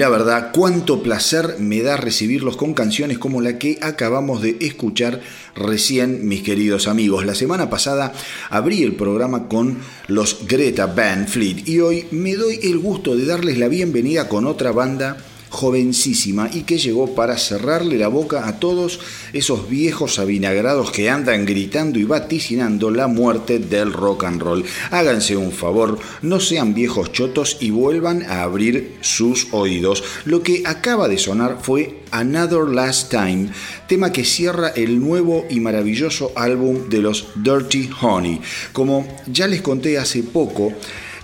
La verdad, cuánto placer me da recibirlos con canciones como la que acabamos de escuchar recién, mis queridos amigos. La semana pasada abrí el programa con los Greta Van Fleet y hoy me doy el gusto de darles la bienvenida con otra banda jovencísima y que llegó para cerrarle la boca a todos esos viejos avinagrados que andan gritando y vaticinando la muerte del rock and roll. Háganse un favor, no sean viejos chotos y vuelvan a abrir sus oídos. Lo que acaba de sonar fue Another Last Time, tema que cierra el nuevo y maravilloso álbum de los Dirty Honey. Como ya les conté hace poco,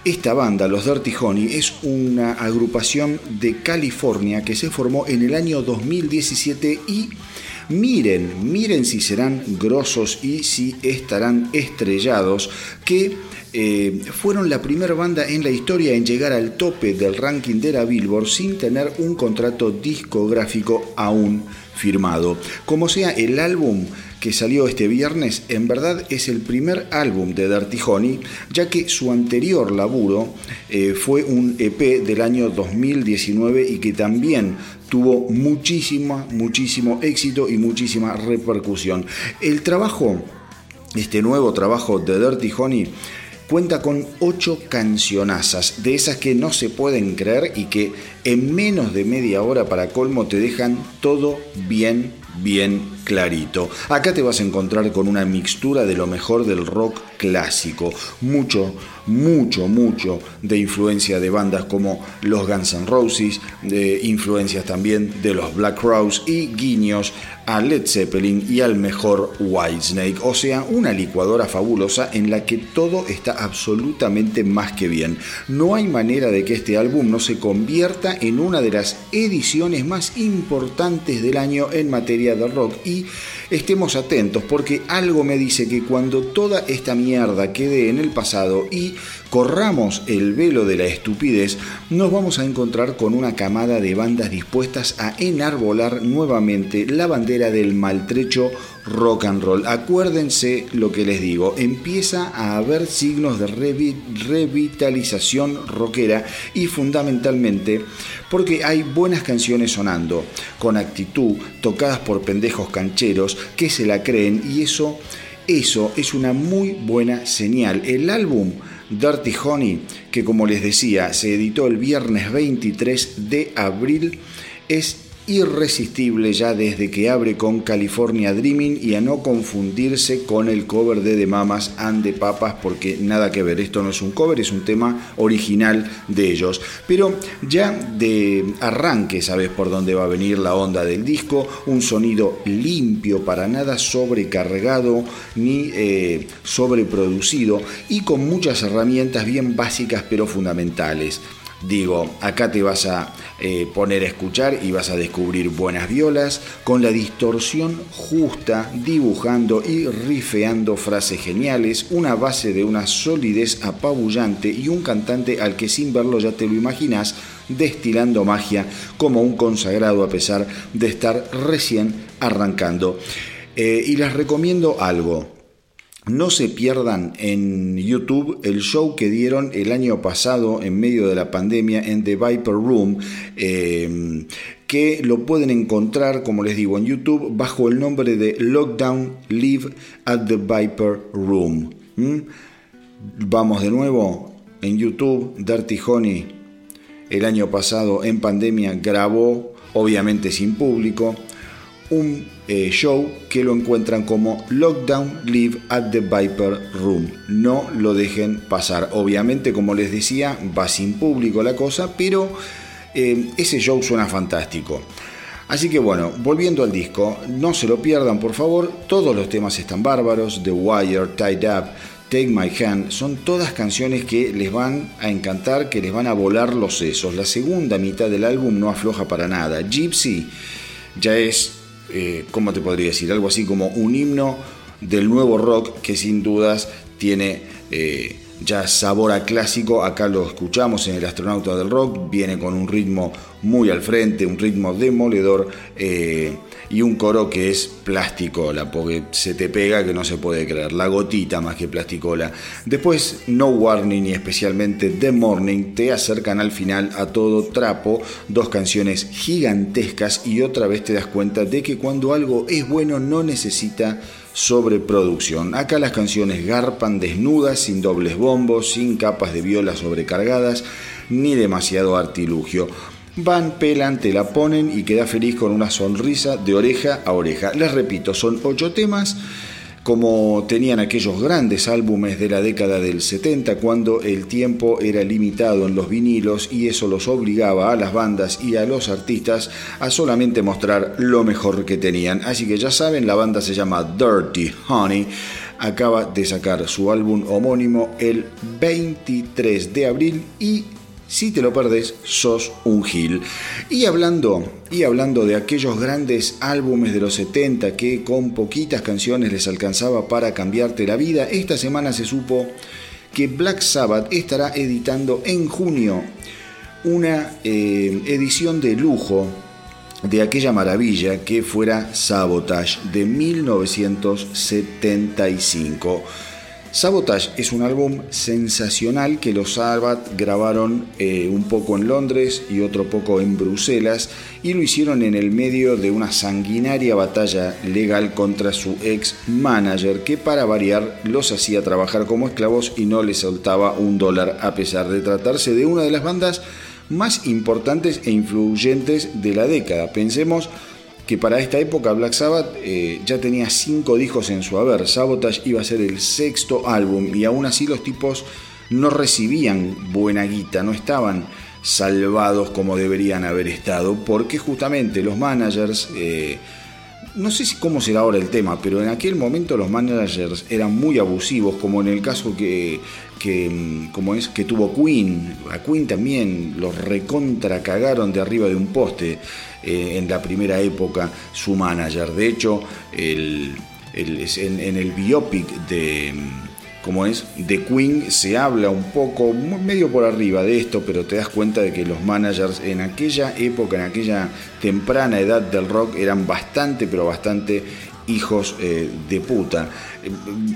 esta banda, los Dirty Honey, es una agrupación de California que se formó en el año 2017 y miren, miren si serán grosos y si estarán estrellados, que eh, fueron la primera banda en la historia en llegar al tope del ranking de la Billboard sin tener un contrato discográfico aún firmado. Como sea, el álbum que salió este viernes, en verdad es el primer álbum de Dirty Honey, ya que su anterior laburo eh, fue un EP del año 2019 y que también tuvo muchísimo, muchísimo éxito y muchísima repercusión. El trabajo, este nuevo trabajo de Dirty Honey, cuenta con ocho cancionazas, de esas que no se pueden creer y que en menos de media hora para colmo te dejan todo bien, bien clarito. Acá te vas a encontrar con una mixtura de lo mejor del rock clásico, mucho, mucho, mucho de influencia de bandas como los Guns N' Roses, de influencias también de los Black Crowes y guiños a Led Zeppelin y al mejor Whitesnake, o sea, una licuadora fabulosa en la que todo está absolutamente más que bien. No hay manera de que este álbum no se convierta en una de las ediciones más importantes del año en materia de rock y see estemos atentos porque algo me dice que cuando toda esta mierda quede en el pasado y corramos el velo de la estupidez, nos vamos a encontrar con una camada de bandas dispuestas a enarbolar nuevamente la bandera del maltrecho rock and roll. Acuérdense lo que les digo, empieza a haber signos de revitalización rockera y fundamentalmente porque hay buenas canciones sonando, con actitud, tocadas por pendejos cancheros que se la creen y eso, eso es una muy buena señal. El álbum Dirty Honey, que como les decía, se editó el viernes 23 de abril, es irresistible ya desde que abre con California Dreaming y a no confundirse con el cover de The Mamas and the Papas porque nada que ver, esto no es un cover, es un tema original de ellos. Pero ya de arranque sabes por dónde va a venir la onda del disco, un sonido limpio, para nada sobrecargado ni eh, sobreproducido y con muchas herramientas bien básicas pero fundamentales. Digo, acá te vas a eh, poner a escuchar y vas a descubrir buenas violas con la distorsión justa, dibujando y rifeando frases geniales, una base de una solidez apabullante y un cantante al que sin verlo ya te lo imaginas destilando magia como un consagrado a pesar de estar recién arrancando. Eh, y les recomiendo algo. No se pierdan en YouTube el show que dieron el año pasado en medio de la pandemia en The Viper Room, eh, que lo pueden encontrar, como les digo, en YouTube bajo el nombre de Lockdown Live at the Viper Room. ¿Mm? Vamos de nuevo en YouTube, Dirty Honey el año pasado en pandemia grabó, obviamente sin público, un eh, show que lo encuentran como Lockdown Live at the Viper Room. No lo dejen pasar. Obviamente, como les decía, va sin público la cosa, pero eh, ese show suena fantástico. Así que bueno, volviendo al disco, no se lo pierdan por favor, todos los temas están bárbaros, The Wire, Tied Up, Take My Hand, son todas canciones que les van a encantar, que les van a volar los sesos. La segunda mitad del álbum no afloja para nada. Gypsy ya es eh, ¿cómo te podría decir? Algo así como un himno del nuevo rock que sin dudas tiene eh, ya sabor a clásico. Acá lo escuchamos en El Astronauta del Rock, viene con un ritmo muy al frente, un ritmo demoledor eh, y un coro que es plasticola, porque se te pega que no se puede creer, la gotita más que plasticola. Después No Warning y especialmente The Morning te acercan al final a todo trapo, dos canciones gigantescas y otra vez te das cuenta de que cuando algo es bueno no necesita sobreproducción. Acá las canciones garpan desnudas, sin dobles bombos, sin capas de viola sobrecargadas, ni demasiado artilugio. Van, pelan, te la ponen y queda feliz con una sonrisa de oreja a oreja. Les repito, son ocho temas como tenían aquellos grandes álbumes de la década del 70 cuando el tiempo era limitado en los vinilos y eso los obligaba a las bandas y a los artistas a solamente mostrar lo mejor que tenían. Así que ya saben, la banda se llama Dirty Honey. Acaba de sacar su álbum homónimo el 23 de abril y si te lo perdes, sos un gil. Y hablando, y hablando de aquellos grandes álbumes de los 70 que con poquitas canciones les alcanzaba para cambiarte la vida, esta semana se supo que Black Sabbath estará editando en junio una eh, edición de lujo de aquella maravilla que fuera Sabotage de 1975. Sabotage es un álbum sensacional que los Sabbath grabaron eh, un poco en Londres y otro poco en Bruselas y lo hicieron en el medio de una sanguinaria batalla legal contra su ex manager que para variar los hacía trabajar como esclavos y no les soltaba un dólar a pesar de tratarse de una de las bandas más importantes e influyentes de la década. Pensemos que para esta época Black Sabbath eh, ya tenía cinco discos en su haber. Sabotage iba a ser el sexto álbum y aún así los tipos no recibían buena guita, no estaban salvados como deberían haber estado, porque justamente los managers, eh, no sé si cómo será ahora el tema, pero en aquel momento los managers eran muy abusivos, como en el caso que, que, mm, como es, que tuvo Queen. A Queen también los recontra cagaron de arriba de un poste. Eh, en la primera época su manager. De hecho, el, en, el biopic de, como es, de Queen se habla un poco, medio por arriba de esto, pero te das cuenta de que los managers en aquella época, en aquella temprana edad del rock, eran bastante, pero bastante hijos eh, de puta.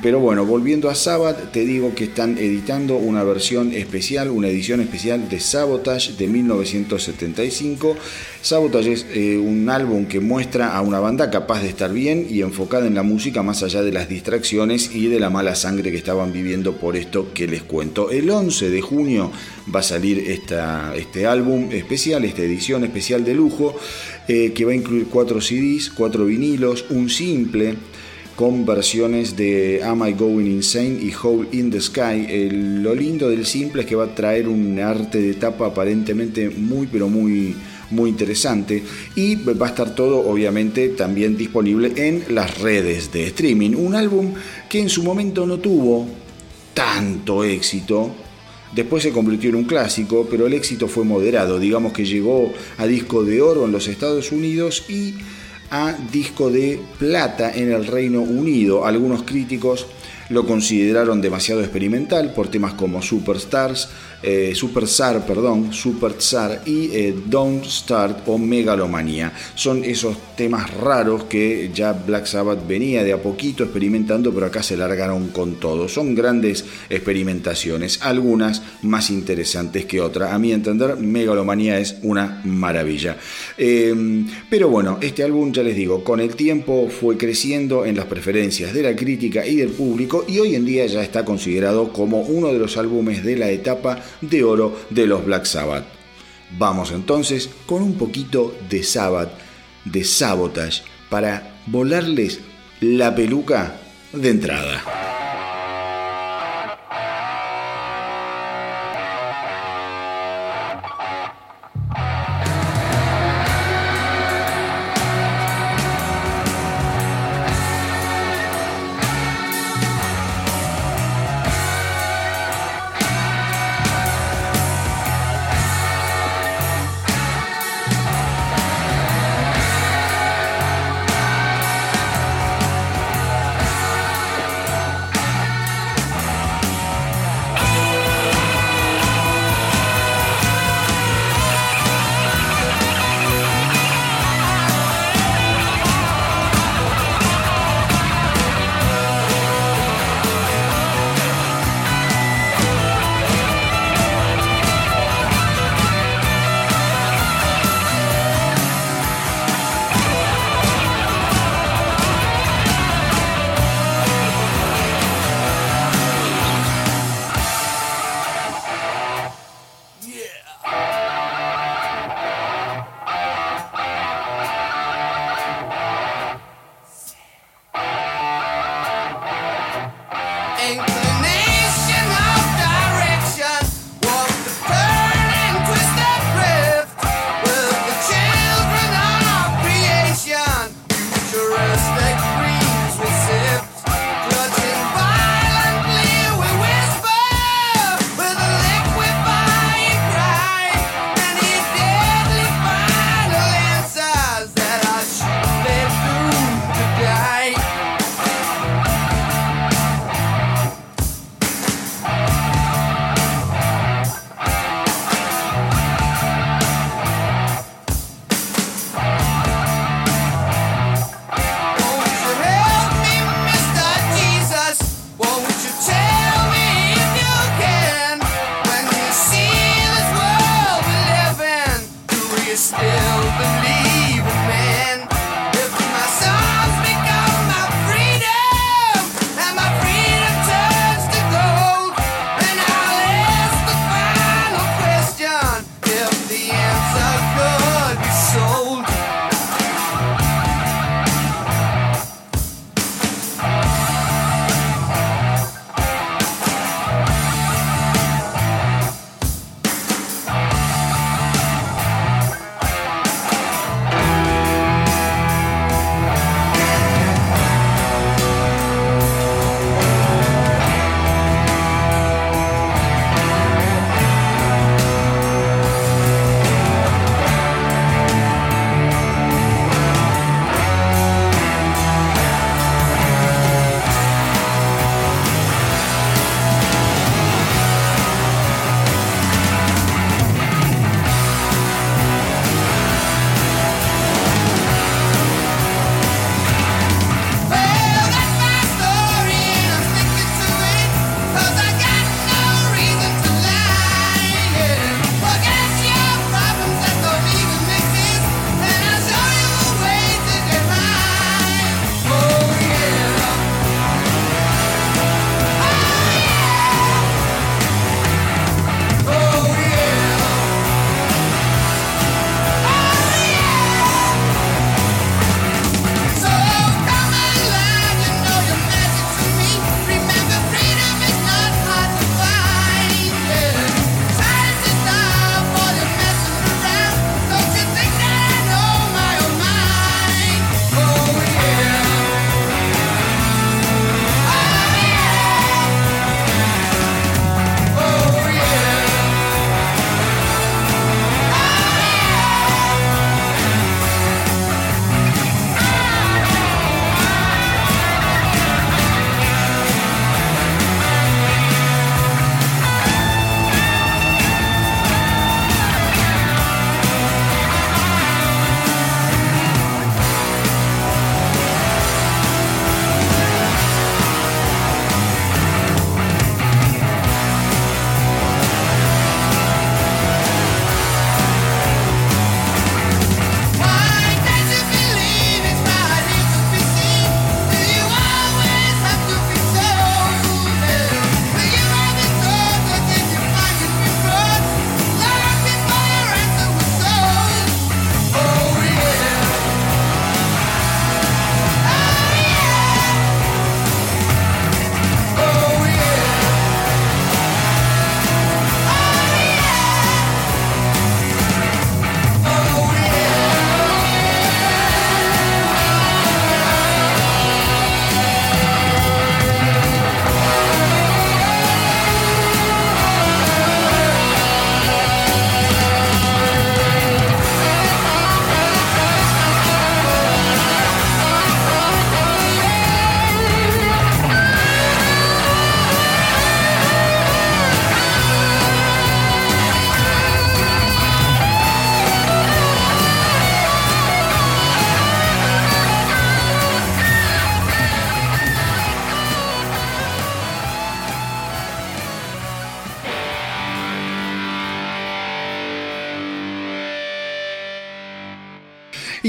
Pero bueno, volviendo a Sabbath, te digo que están editando una versión especial, una edición especial de Sabotage de 1975. Sabotage es eh, un álbum que muestra a una banda capaz de estar bien y enfocada en la música más allá de las distracciones y de la mala sangre que estaban viviendo por esto que les cuento. El 11 de junio va a salir esta, este álbum especial, esta edición especial de lujo, eh, que va a incluir cuatro CDs, cuatro vinilos, un simple con versiones de Am I Going Insane y Hole in the Sky. lo lindo del simple es que va a traer un arte de tapa aparentemente muy pero muy muy interesante y va a estar todo obviamente también disponible en las redes de streaming. Un álbum que en su momento no tuvo tanto éxito, Después se convirtió en un clásico, pero el éxito fue moderado. Digamos que llegó a disco de oro en los Estados Unidos y a disco de plata en el Reino Unido. Algunos críticos lo consideraron demasiado experimental por temas como Superstars, eh, Super perdón, Superstar y eh, Don't Start o Megalomanía. Son esos temas raros que ya Black Sabbath venía de a poquito experimentando, pero acá se largaron con todo. Son grandes experimentaciones, algunas más interesantes que otras. A mi entender, Megalomanía es una maravilla. Eh, pero bueno, este álbum, ya les digo, con el tiempo fue creciendo en las preferencias de la crítica y del público y hoy en día ya está considerado como uno de los álbumes de la etapa de oro de los Black Sabbath. Vamos entonces con un poquito de Sabbath, de Sabotage, para volarles la peluca de entrada.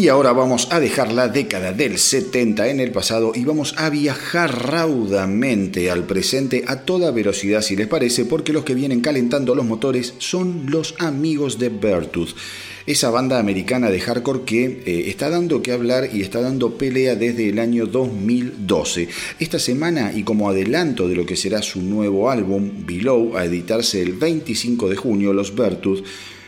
Y ahora vamos a dejar la década del 70 en el pasado y vamos a viajar raudamente al presente a toda velocidad si les parece, porque los que vienen calentando los motores son los amigos de Bertooth esa banda americana de hardcore que eh, está dando que hablar y está dando pelea desde el año 2012. Esta semana y como adelanto de lo que será su nuevo álbum, Below, a editarse el 25 de junio, los Bertooth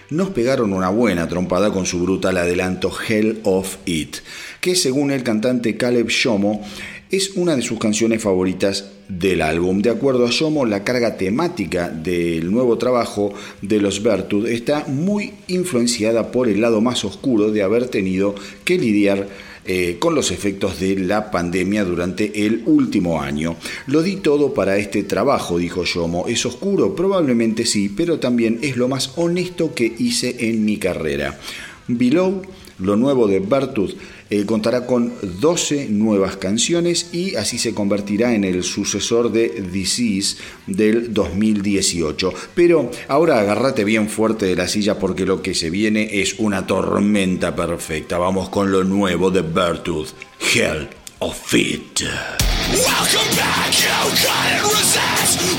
nos pegaron una buena trompada con su brutal adelanto Hell of It, que según el cantante Caleb Shomo es una de sus canciones favoritas del álbum. De acuerdo a Shomo, la carga temática del nuevo trabajo de los Bertud está muy influenciada por el lado más oscuro de haber tenido que lidiar eh, con los efectos de la pandemia durante el último año. Lo di todo para este trabajo, dijo Yomo. ¿Es oscuro? Probablemente sí, pero también es lo más honesto que hice en mi carrera. Below, lo nuevo de Bertut, eh, contará con 12 nuevas canciones y así se convertirá en el sucesor de Disease del 2018. Pero ahora agárrate bien fuerte de la silla porque lo que se viene es una tormenta perfecta. Vamos con lo nuevo de Bertooth, Hell of It. Welcome back, you resist.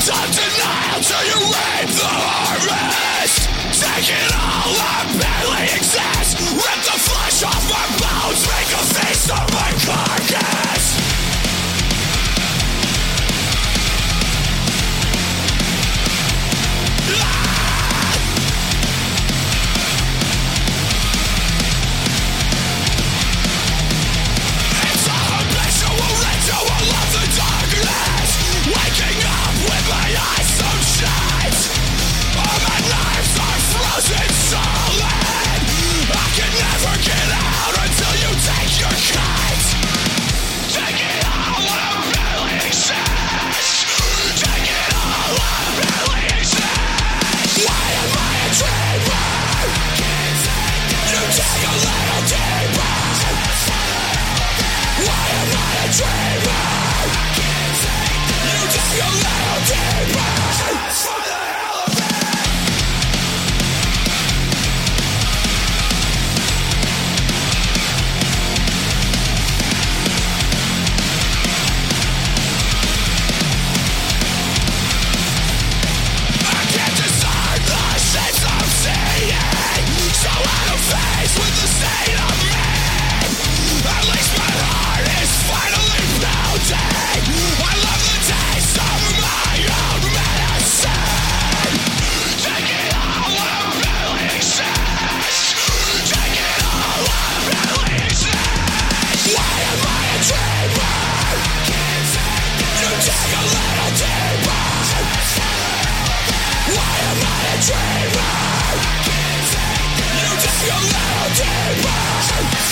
denial till you reap the harvest. Take it all, I barely exist. Rip the off my bones, make a face of my carcass. Am Yeah.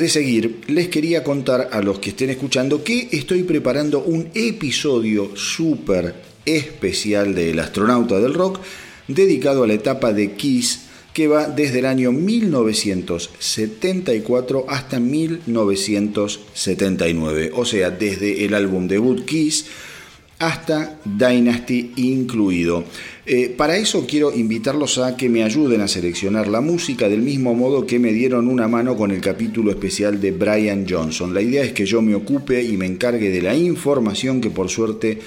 De seguir, les quería contar a los que estén escuchando que estoy preparando un episodio súper especial del astronauta del rock dedicado a la etapa de Kiss que va desde el año 1974 hasta 1979, o sea, desde el álbum debut Kiss hasta Dynasty incluido. Eh, para eso quiero invitarlos a que me ayuden a seleccionar la música del mismo modo que me dieron una mano con el capítulo especial de Brian Johnson. La idea es que yo me ocupe y me encargue de la información que por suerte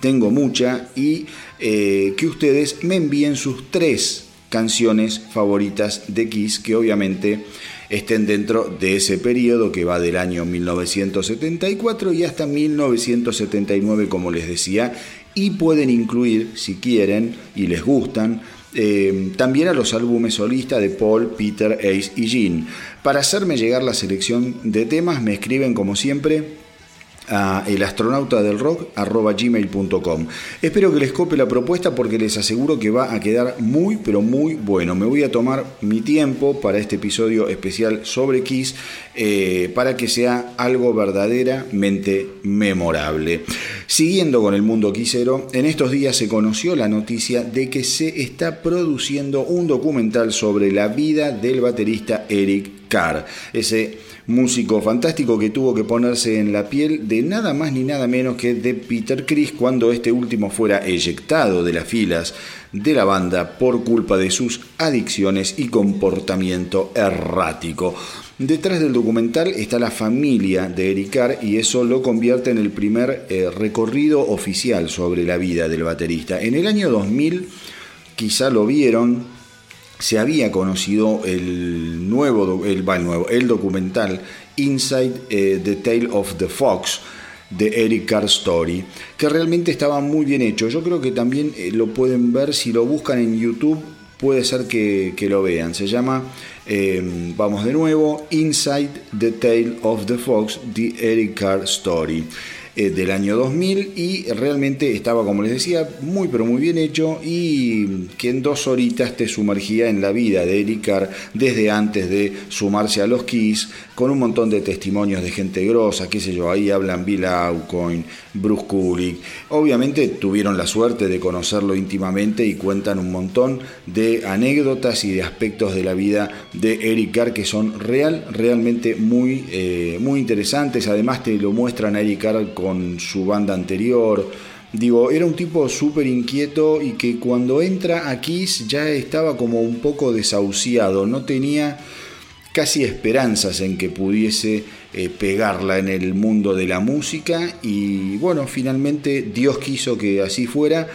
tengo mucha y eh, que ustedes me envíen sus tres canciones favoritas de Kiss que obviamente estén dentro de ese periodo que va del año 1974 y hasta 1979, como les decía, y pueden incluir, si quieren y les gustan, eh, también a los álbumes solistas de Paul, Peter, Ace y Gene. Para hacerme llegar la selección de temas, me escriben como siempre a Espero que les cope la propuesta porque les aseguro que va a quedar muy pero muy bueno. Me voy a tomar mi tiempo para este episodio especial sobre Kiss eh, para que sea algo verdaderamente memorable. Siguiendo con el mundo quisero, en estos días se conoció la noticia de que se está produciendo un documental sobre la vida del baterista Eric Carr. Ese músico fantástico que tuvo que ponerse en la piel de nada más ni nada menos que de Peter Criss cuando este último fuera eyectado de las filas de la banda por culpa de sus adicciones y comportamiento errático. Detrás del documental está la familia de Eric Carr y eso lo convierte en el primer eh, recorrido oficial sobre la vida del baterista. En el año 2000 quizá lo vieron, se había conocido el nuevo, el, nuevo, el documental Inside eh, the Tale of the Fox de Eric Carr Story, que realmente estaba muy bien hecho. Yo creo que también eh, lo pueden ver si lo buscan en YouTube, puede ser que, lo vean. Se llama, eh, vamos de nuevo, Inside the Tale of the Fox, The Eric Carr Story. Eh, del año 2000 y realmente estaba, como les decía, muy pero muy bien hecho y que en dos horitas te sumergía en la vida de Eric Carr desde antes de sumarse a los Kiss, con un montón de testimonios de gente grosa, qué sé yo, ahí hablan Bill Aucoin, Bruce Kulick, obviamente tuvieron la suerte de conocerlo íntimamente y cuentan un montón de anécdotas y de aspectos de la vida de Eric Carr que son real, realmente muy, eh, muy interesantes, además te lo muestran a Eric Carr con su banda anterior. Digo, era un tipo súper inquieto y que cuando entra a Kiss ya estaba como un poco desahuciado, no tenía casi esperanzas en que pudiese eh, pegarla en el mundo de la música y bueno, finalmente Dios quiso que así fuera.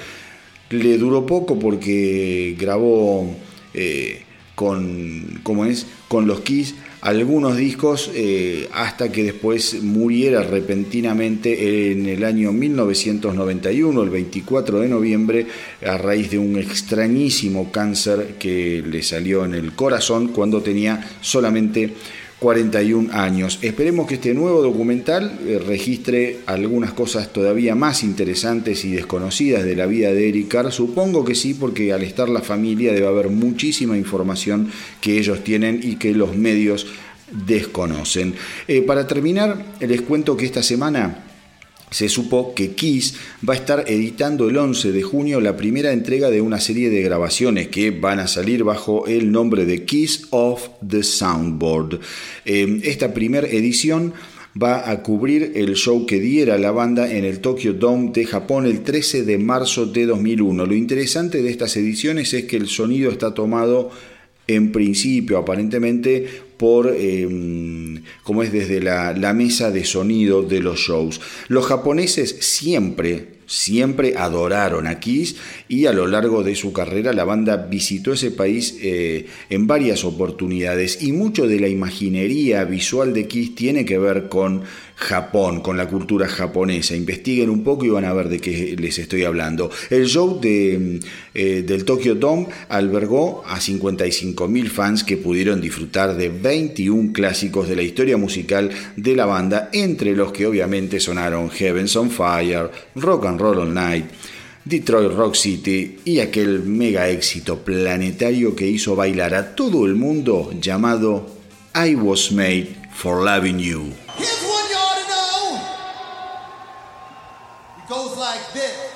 Le duró poco porque grabó eh, con, ¿cómo es? con los Kiss algunos discos eh, hasta que después muriera repentinamente en el año 1991, el 24 de noviembre, a raíz de un extrañísimo cáncer que le salió en el corazón cuando tenía solamente 41 años. Esperemos que este nuevo documental eh, registre algunas cosas todavía más interesantes y desconocidas de la vida de Eric Carr. Supongo que sí, porque al estar la familia debe haber muchísima información que ellos tienen y que los medios desconocen. Eh, para terminar, les cuento que esta semana se supo que Kiss va a estar editando el 11 de junio la primera entrega de una serie de grabaciones que van a salir bajo el nombre de Kiss of the Soundboard. Eh, esta primera edición va a cubrir el show que diera la banda en el Tokyo Dome de Japón el 13 de marzo de 2001. Lo interesante de estas ediciones es que el sonido está tomado en principio aparentemente por, em, como es desde la, mesa de sonido de los shows. Los japoneses siempre siempre adoraron a Kiss y a lo largo de su carrera la banda visitó ese país eh, en varias oportunidades y mucho de la imaginería visual de Kiss tiene que ver con Japón, con la cultura japonesa. Investiguen un poco y van a ver de qué les estoy hablando. El show de, eh, del Tokyo Dome albergó a 55.000 fans que pudieron disfrutar de 21 clásicos de la historia musical de la banda, entre los que obviamente sonaron Heaven's on Fire, Rock and Roll All Night, Detroit Rock City y aquel mega éxito planetario que hizo bailar a todo el mundo llamado I Was Made for Loving You. like this.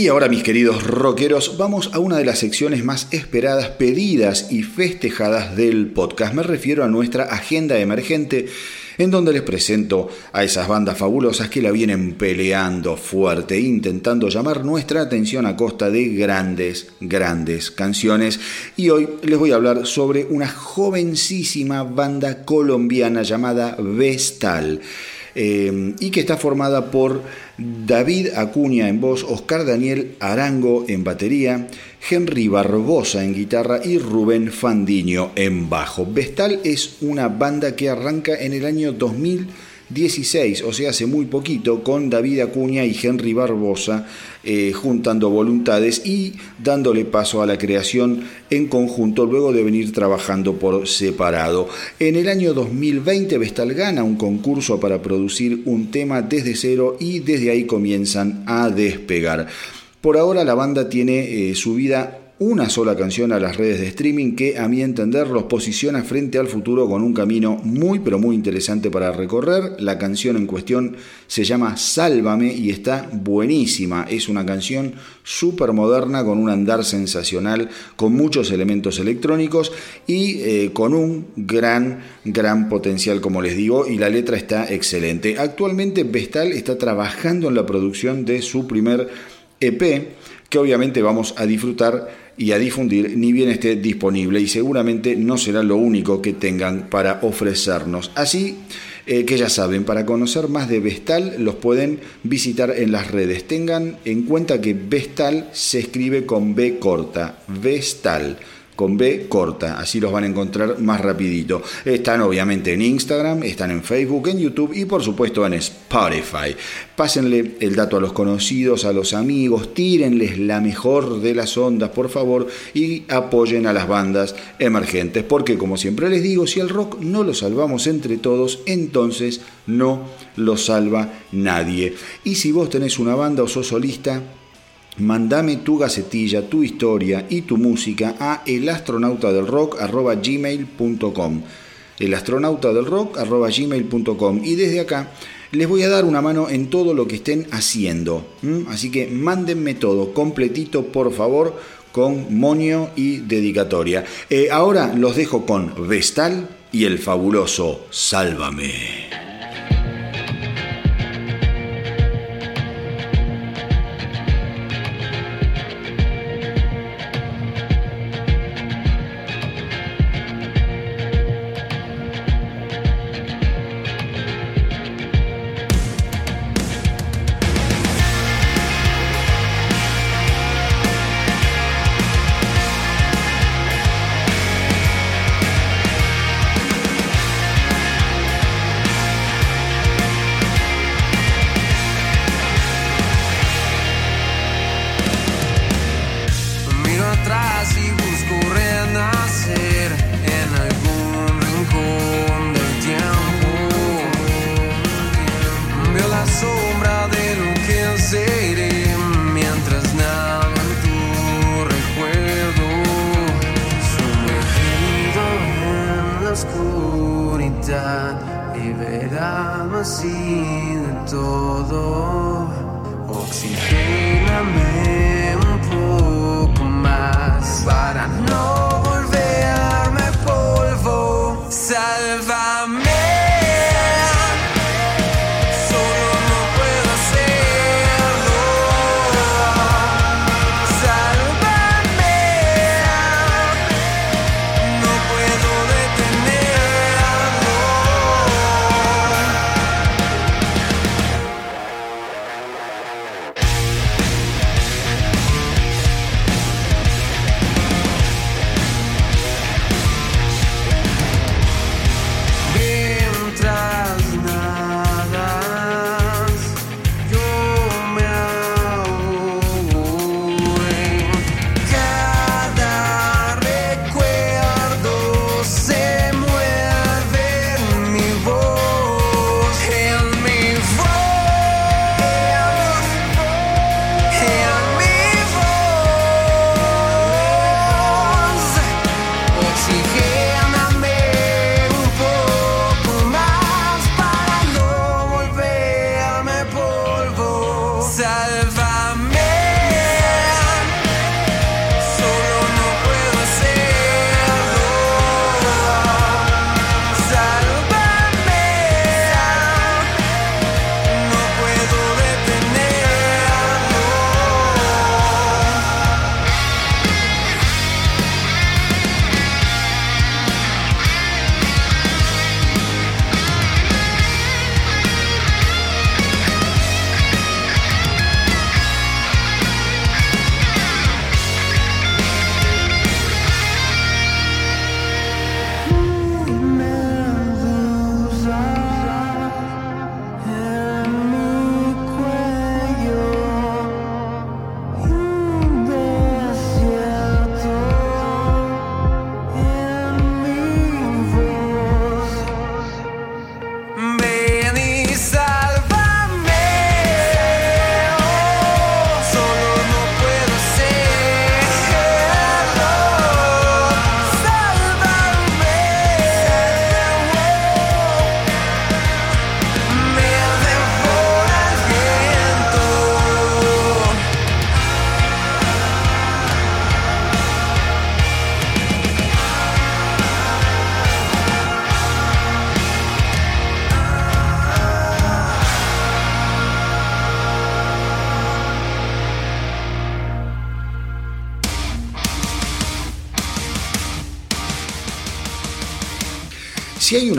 Y ahora mis queridos rockeros, vamos a una de las secciones más esperadas, pedidas y festejadas del podcast. Me refiero a nuestra agenda emergente en donde les presento a esas bandas fabulosas que la vienen peleando fuerte, intentando llamar nuestra atención a costa de grandes, grandes canciones. Y hoy les voy a hablar sobre una jovencísima banda colombiana llamada Vestal. Eh, y que está formada por David Acuña en voz, Oscar Daniel Arango en batería, Henry Barbosa en guitarra y Rubén Fandiño en bajo. Vestal es una banda que arranca en el año 2016, o sea, hace muy poquito, con David Acuña y Henry Barbosa eh, juntando voluntades y dándole paso a la creación en conjunto luego de venir trabajando por separado. En el año 2020 Vestal gana un concurso para producir un tema desde cero y desde ahí comienzan a despegar. Por ahora la banda tiene eh, su vida una sola canción a las redes de streaming que a mi entender los posiciona frente al futuro con un camino muy pero muy interesante para recorrer. La canción en cuestión se llama Sálvame y está buenísima. Es una canción súper moderna con un andar sensacional, con muchos elementos electrónicos y eh, con un gran, gran potencial como les digo y la letra está excelente. Actualmente Vestal está trabajando en la producción de su primer EP que obviamente vamos a disfrutar y a difundir ni bien esté disponible y seguramente no será lo único que tengan para ofrecernos. Así eh, que ya saben, para conocer más de Vestal los pueden visitar en las redes. Tengan en cuenta que Vestal se escribe con B corta, Vestal con B corta, así los van a encontrar más rapidito. Están obviamente en Instagram, están en Facebook, en YouTube y por supuesto en Spotify. Pásenle el dato a los conocidos, a los amigos, tírenles la mejor de las ondas, por favor, y apoyen a las bandas emergentes, porque como siempre les digo, si el rock no lo salvamos entre todos, entonces no lo salva nadie. Y si vos tenés una banda o sos solista, Mandame tu gacetilla, tu historia y tu música a elastronautadelrock.gmail.com elastronautadelrock.gmail.com y desde acá les voy a dar una mano en todo lo que estén haciendo. Así que mándenme todo completito, por favor, con monio y dedicatoria. Eh, ahora los dejo con Vestal y el fabuloso Sálvame.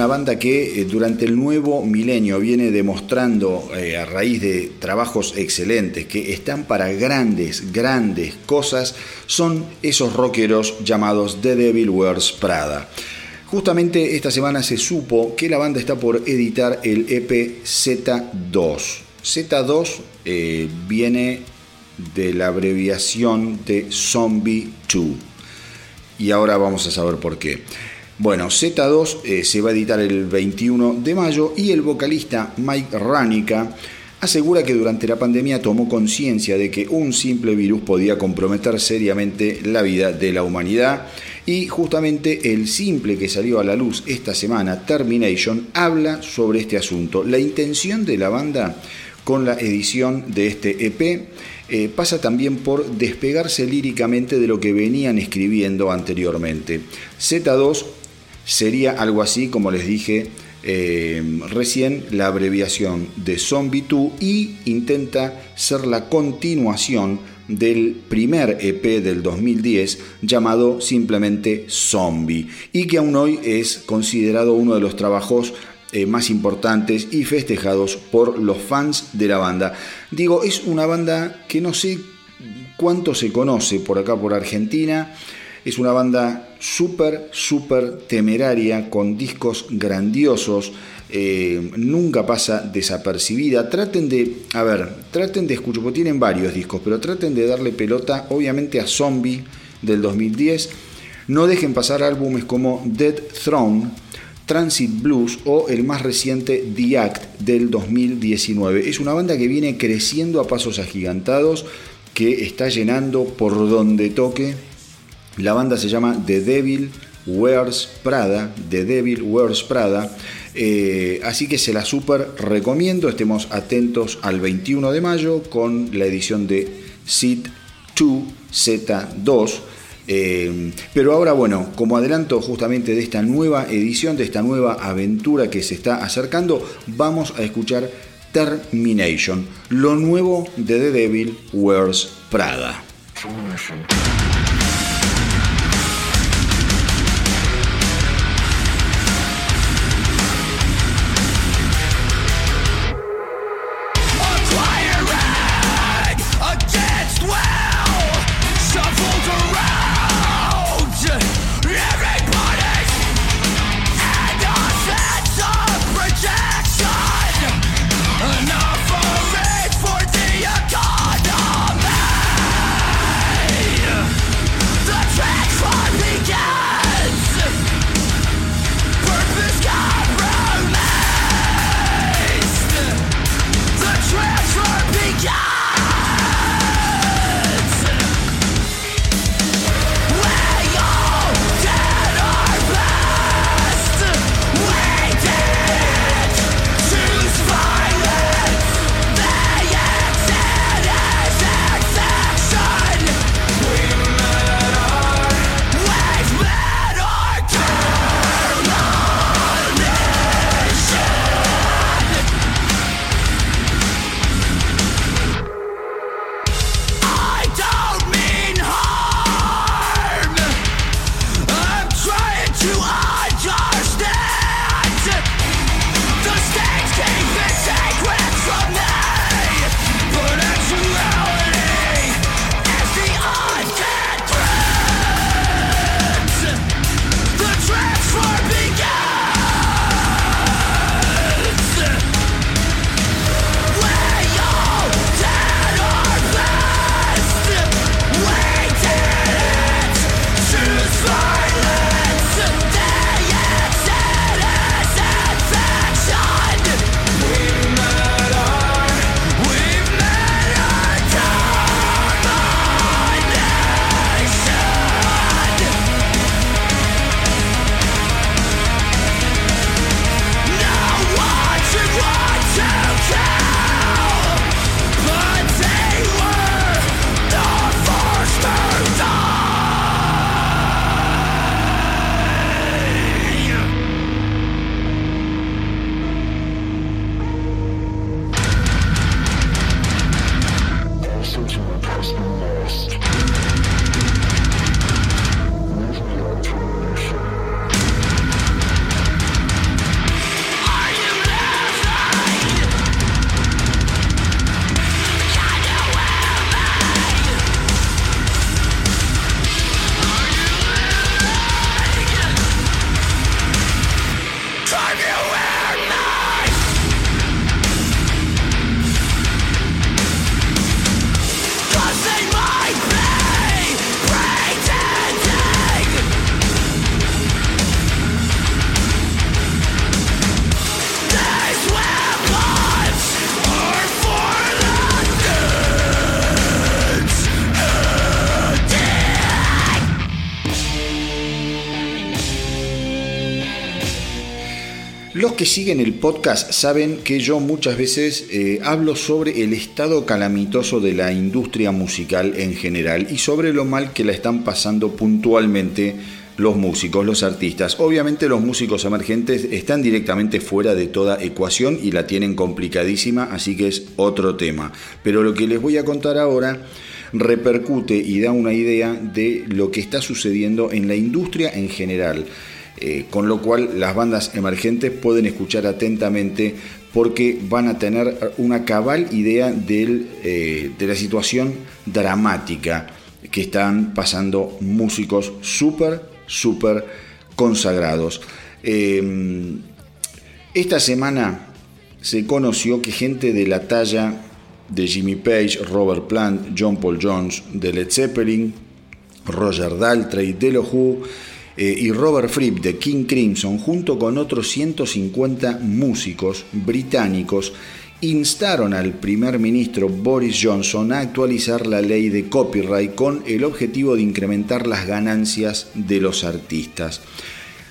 Una banda que durante el nuevo milenio viene demostrando a raíz de trabajos excelentes que están para grandes, grandes cosas, son esos rockeros llamados The Devil Wears Prada. Justamente esta semana se supo que la banda está por editar el EP Z2. Z2 eh, viene de la abreviación de Zombie 2. Y ahora vamos a saber por qué. Bueno, Z2 eh, se va a editar el 21 de mayo y el vocalista Mike Ranica asegura que durante la pandemia tomó conciencia de que un simple virus podía comprometer seriamente la vida de la humanidad y justamente el simple que salió a la luz esta semana, Termination, habla sobre este asunto. La intención de la banda con la edición de este EP eh, pasa también por despegarse líricamente de lo que venían escribiendo anteriormente. Z2 sería algo así, como les dije, eh, recién la abreviación de Zombie 2 y intenta ser la continuación del primer EP del 2010 llamado simplemente Zombie y que aún hoy es considerado uno de los trabajos eh, más importantes y festejados por los fans de la banda. Digo, es una banda que no sé cuánto se conoce por acá por Argentina. Es una banda súper, súper temeraria, con discos grandiosos, eh, nunca pasa desapercibida. Traten de, a ver, traten de escuchar, porque tienen varios discos, pero traten de darle pelota, obviamente, a Zombie del 2010. No dejen pasar álbumes como Dead Throne, Transit Blues o el más reciente The Act del 2019. Es una banda que viene creciendo a pasos agigantados, que está llenando por donde toque la banda se llama The Devil Wears Prada, The Devil Wears Prada. Eh, así que se la super recomiendo. Estemos atentos al 21 de mayo con la edición de SID 2 Z2. Eh, pero ahora, bueno, como adelanto justamente de esta nueva edición, de esta nueva aventura que se está acercando, vamos a escuchar Termination, lo nuevo de The Devil Wears Prada. Que siguen el podcast saben que yo muchas veces eh, hablo sobre el estado calamitoso de la industria musical en general y sobre lo mal que la están pasando puntualmente los músicos, los artistas. Obviamente los músicos emergentes están directamente fuera de toda ecuación y la tienen complicadísima, así que es otro tema. Pero lo que les voy a contar ahora repercute y da una idea de lo que está sucediendo en la industria en general. Eh, con lo cual las bandas emergentes pueden escuchar atentamente porque van a tener una cabal idea eh, de la situación dramática que están pasando músicos súper, súper consagrados. Em, esta semana se conoció que gente de la talla de Jimmy Page, Robert Plant, John Paul Jones, de Led Zeppelin, Roger Daltrey, de los Who, eh, y Robert Fripp de King Crimson, junto con otros 150 músicos británicos, instaron al primer ministro Boris Johnson a actualizar la ley de copyright con el objetivo de incrementar las ganancias de los artistas.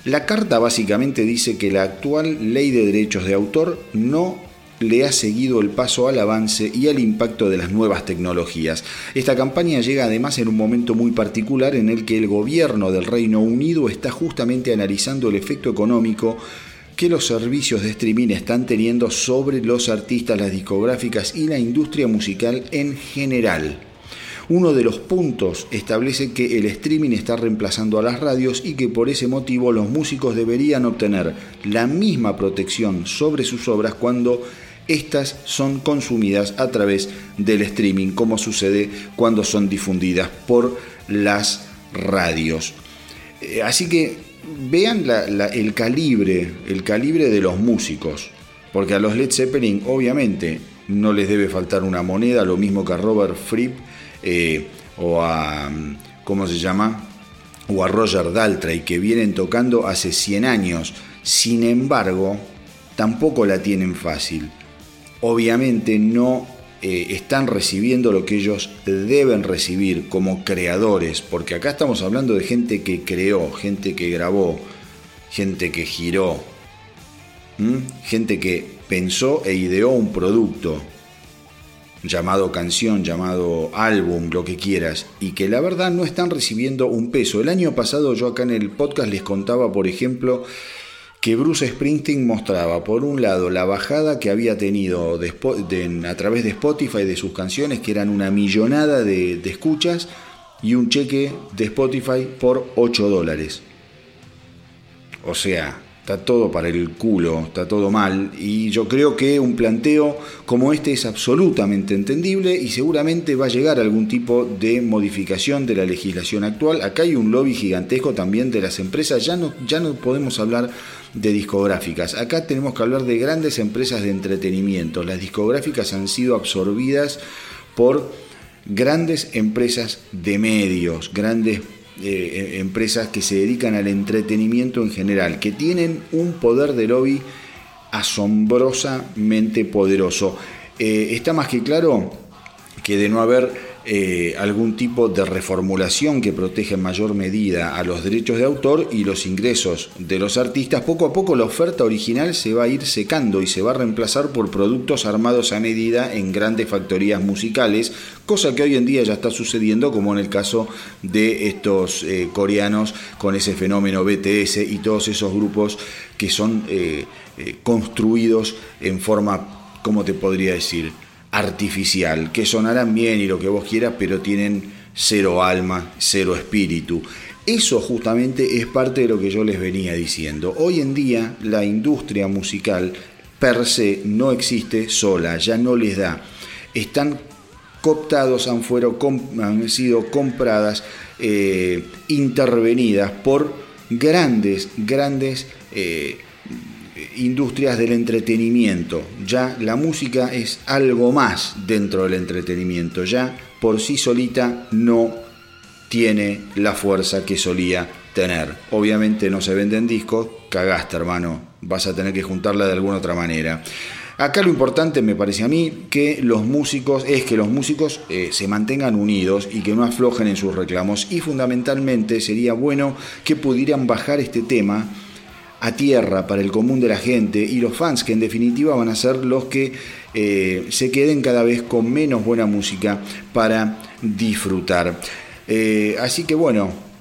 La carta básicamente dice que la actual ley de derechos de autor no le ha seguido el paso al avance y al impacto de las nuevas tecnologías. Esta campaña llega además en un momento muy particular en el que el gobierno del Reino Unido está justamente analizando el efecto económico que los servicios de streaming están teniendo sobre los artistas, las discográficas y la industria musical en general. Uno de los puntos establece que el streaming está reemplazando a las radios y que por ese motivo los músicos deberían obtener la misma protección sobre sus obras cuando estas son consumidas a través del streaming, como sucede cuando son difundidas por las radios. Eh, así que vean el calibre, el calibre de los músicos, porque a los Led Zeppelin obviamente no les debe faltar una moneda, lo mismo que a Robert Fripp eh, o a, ¿cómo se llama? O a Roger Daltrey, que vienen tocando hace 100 años. Sin embargo, tampoco la tienen fácil obviamente no eh, están recibiendo lo que ellos deben recibir como creadores, porque acá estamos hablando de gente que creó, gente que grabó, gente que giró, gente que pensó e ideó un producto llamado canción, llamado álbum, lo que quieras, y que la verdad no están recibiendo un peso. El año pasado yo acá en el podcast les contaba, por ejemplo, que Bruce Springsteen mostraba, por un lado, la bajada que había tenido a través de Spotify de sus canciones, que eran una millonada de, escuchas, y un cheque de Spotify por 8 dólares. O sea, está todo para el culo, está todo mal, y yo creo que un planteo como este es absolutamente entendible y seguramente va a llegar algún tipo de modificación de la legislación actual. Acá hay un lobby gigantesco también de las empresas, ya no, ya no podemos hablar de discográficas. Acá tenemos que hablar de grandes empresas de entretenimiento. Las discográficas han sido absorbidas por grandes empresas de medios, grandes eh, empresas que se dedican al entretenimiento en general, que tienen un poder de lobby asombrosamente poderoso. Eh, está más que claro que de no haber eh, algún tipo de reformulación que proteja en mayor medida a los derechos de autor y los ingresos de los artistas, poco a poco la oferta original se va a ir secando y se va a reemplazar por productos armados a medida en grandes factorías musicales, cosa que hoy en día ya está sucediendo como en el caso de estos eh, coreanos con ese fenómeno BTS y todos esos grupos que son eh, construidos en forma, ¿cómo te podría decir? Artificial, que sonarán bien y lo que vos quieras, pero tienen cero alma, cero espíritu. Eso justamente es parte de lo que yo les venía diciendo. Hoy en día la industria musical per se no existe sola, ya no les da. Están cooptados, han, sido compradas, eh, intervenidas por grandes, grandes eh, industrias del entretenimiento. Ya la música es algo más dentro del entretenimiento. Ya por sí solita no tiene la fuerza que solía tener. Obviamente no se venden discos, cagaste hermano, vas a tener que juntarla de alguna otra manera. Acá lo importante me parece a mí que los músicos es que los músicos eh, se mantengan unidos y que no aflojen en sus reclamos y fundamentalmente sería bueno que pudieran bajar este tema a tierra para el común de la gente y los fans que en definitiva van a ser los que eh, se queden cada vez con menos buena música para disfrutar. Eh, así que bueno,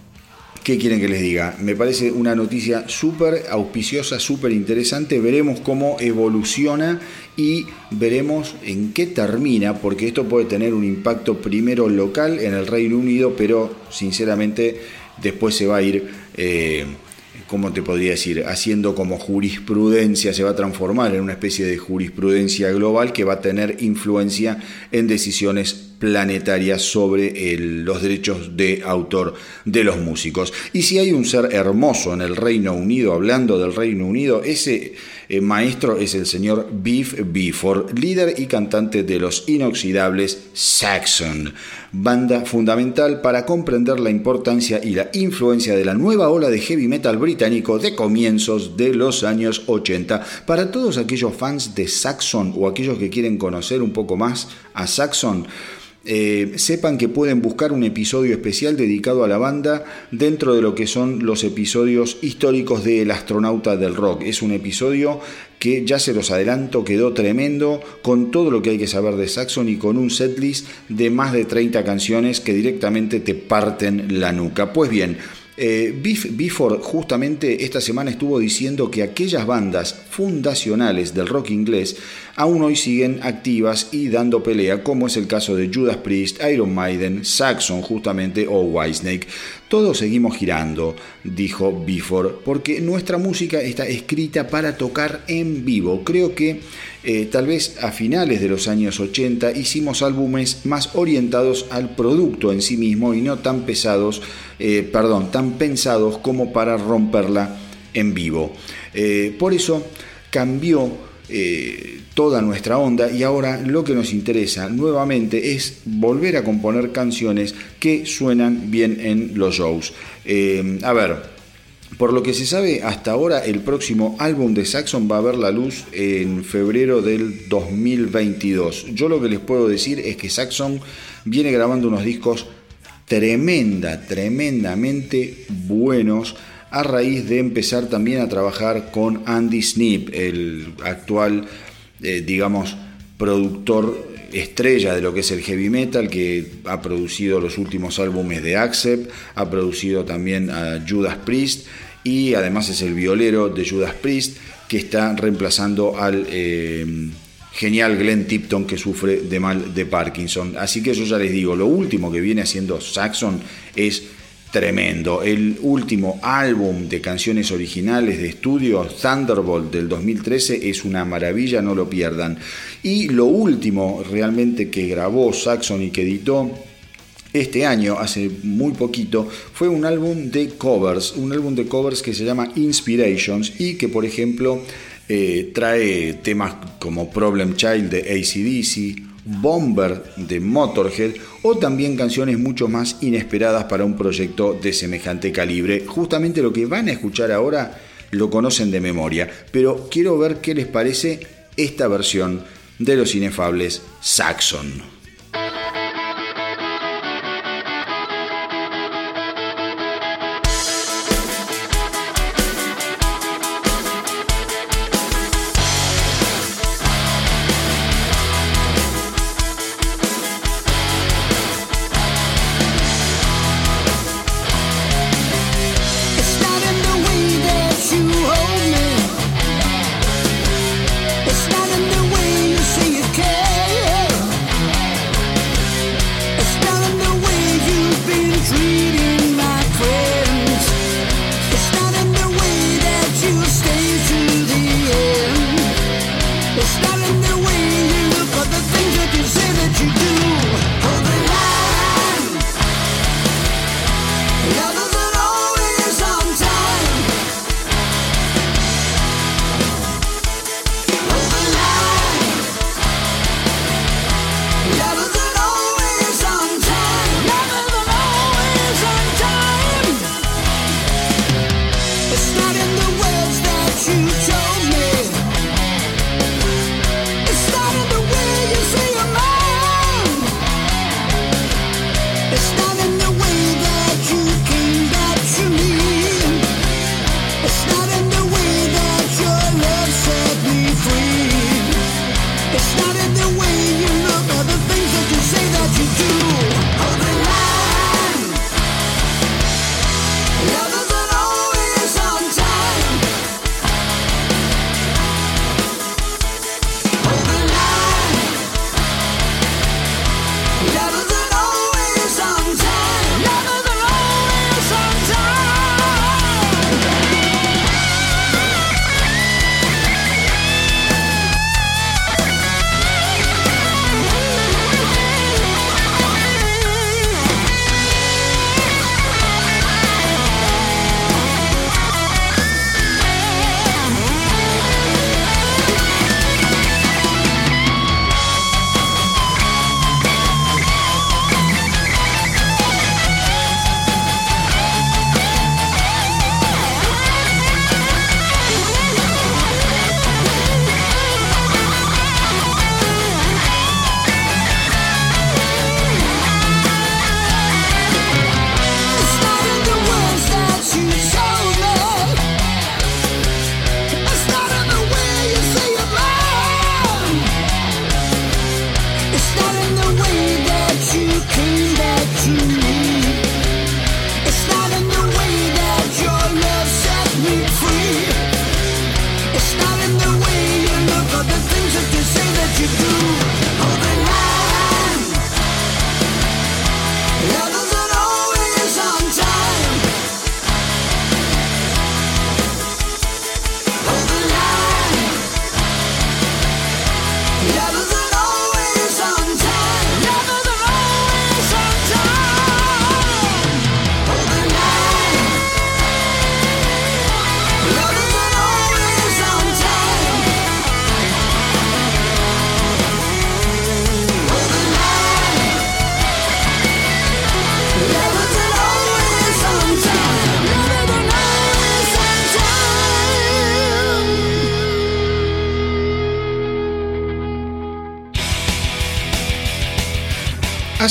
¿Qué quieren que les diga? Me parece una noticia súper auspiciosa, súper interesante. Veremos cómo evoluciona y veremos en qué termina, porque esto puede tener un impacto primero local en el Reino Unido, pero sinceramente después se va a ir... Eh, ¿cómo te podría decir? Haciendo como jurisprudencia, se va a transformar en una especie de jurisprudencia global que va a tener influencia en decisiones planetarias sobre los derechos de autor de los músicos. Y si hay un ser hermoso en el Reino Unido, hablando del Reino Unido, ese eh, maestro es el señor Beef Bifford, líder y cantante de los inoxidables Saxon, banda fundamental para comprender la importancia y la influencia de la nueva ola de heavy metal británico de comienzos de los años 80. Para todos aquellos fans de Saxon o aquellos que quieren conocer un poco más a Saxon, eh, sepan que pueden buscar un episodio especial dedicado a la banda dentro de lo que son los episodios históricos de El astronauta del rock. Es un episodio que ya se los adelanto, quedó tremendo, con todo lo que hay que saber de Saxon y con un setlist de más de 30 canciones que directamente te parten la nuca. Pues bien, eh, Biff Bifford justamente esta semana estuvo diciendo que aquellas bandas fundacionales del rock inglés aún hoy siguen activas y dando pelea, como es el caso de Judas Priest, Iron Maiden, Saxon justamente o Whitesnake. Todos seguimos girando, dijo Bifford, porque nuestra música está escrita para tocar en vivo. Creo que eh, tal vez a finales de los años 80 hicimos álbumes más orientados al producto en sí mismo y no tan pesados, eh, perdón, tan pensados como para romperla en vivo. Eh, por eso cambió toda nuestra onda y ahora lo que nos interesa nuevamente es volver a componer canciones que suenan bien en los shows. a ver, por lo que se sabe hasta ahora, el próximo álbum de Saxon va a ver la luz en febrero del 2022. Yo lo que les puedo decir es que Saxon viene grabando unos discos tremenda, tremendamente buenos a raíz de empezar también a trabajar con Andy Snip, el actual, eh, digamos, productor estrella de lo que es el heavy metal, que ha producido los últimos álbumes de Accept, ha producido también a Judas Priest y además es el violero de Judas Priest que está reemplazando al eh, genial Glenn Tipton que sufre de mal de Parkinson. Así que yo ya les digo, lo último que viene haciendo Saxon es tremendo. El último álbum de canciones originales de estudio, Thunderbolt del 2013, es una maravilla, no lo pierdan. Y lo último realmente que grabó Saxon y que editó este año, hace muy poquito, fue un álbum de covers, un álbum de covers que se llama Inspirations y que por ejemplo eh, trae temas como Problem Child de ACDC, Bomber de Motorhead o también canciones mucho más inesperadas para un proyecto de semejante calibre. Justamente lo que van a escuchar ahora lo conocen de memoria, pero quiero ver qué les parece esta versión de los inefables Saxon.